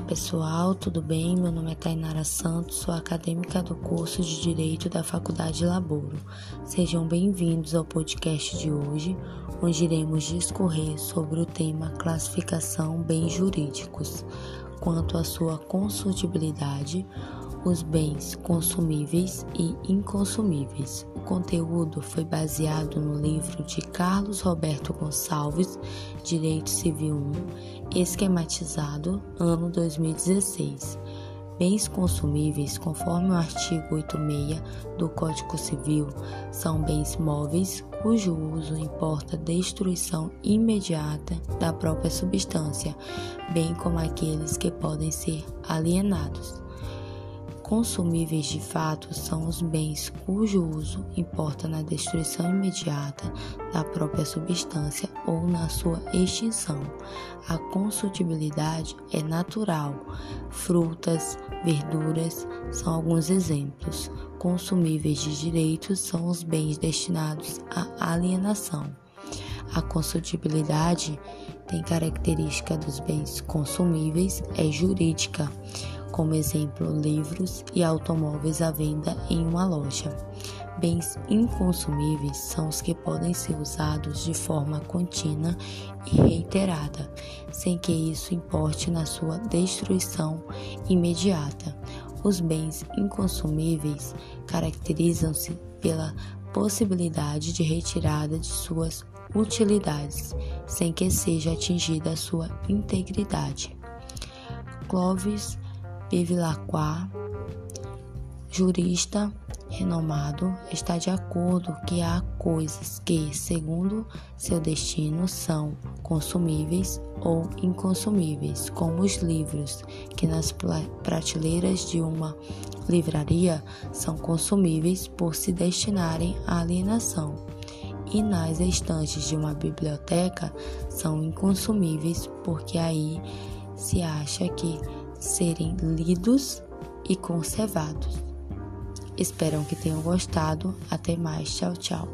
pessoal, tudo bem? Meu nome é Tainara Santos, sou acadêmica do curso de Direito da Faculdade Laboro. Sejam bem-vindos ao podcast de hoje, onde iremos discorrer sobre o tema classificação bens jurídicos, quanto à sua consultibilidade, os bens consumíveis e inconsumíveis. O conteúdo foi baseado no livro de Carlos Roberto Gonçalves, Direito Civil 1, esquematizado, ano 2016. Bens consumíveis, conforme o artigo 86 do Código Civil, são bens móveis cujo uso importa destruição imediata da própria substância, bem como aqueles que podem ser alienados. Consumíveis de fato são os bens cujo uso importa na destruição imediata da própria substância ou na sua extinção. A consultibilidade é natural. Frutas, verduras são alguns exemplos. Consumíveis de direitos são os bens destinados à alienação. A consultibilidade tem característica dos bens consumíveis é jurídica como exemplo, livros e automóveis à venda em uma loja. Bens inconsumíveis são os que podem ser usados de forma contínua e reiterada, sem que isso importe na sua destruição imediata. Os bens inconsumíveis caracterizam-se pela possibilidade de retirada de suas utilidades, sem que seja atingida a sua integridade. Clovis Bevilacqua, jurista renomado, está de acordo que há coisas que, segundo seu destino, são consumíveis ou inconsumíveis, como os livros, que nas prateleiras de uma livraria são consumíveis por se destinarem à alienação, e nas estantes de uma biblioteca são inconsumíveis porque aí se acha que serem lidos e conservados. Espero que tenham gostado. Até mais. Tchau, tchau.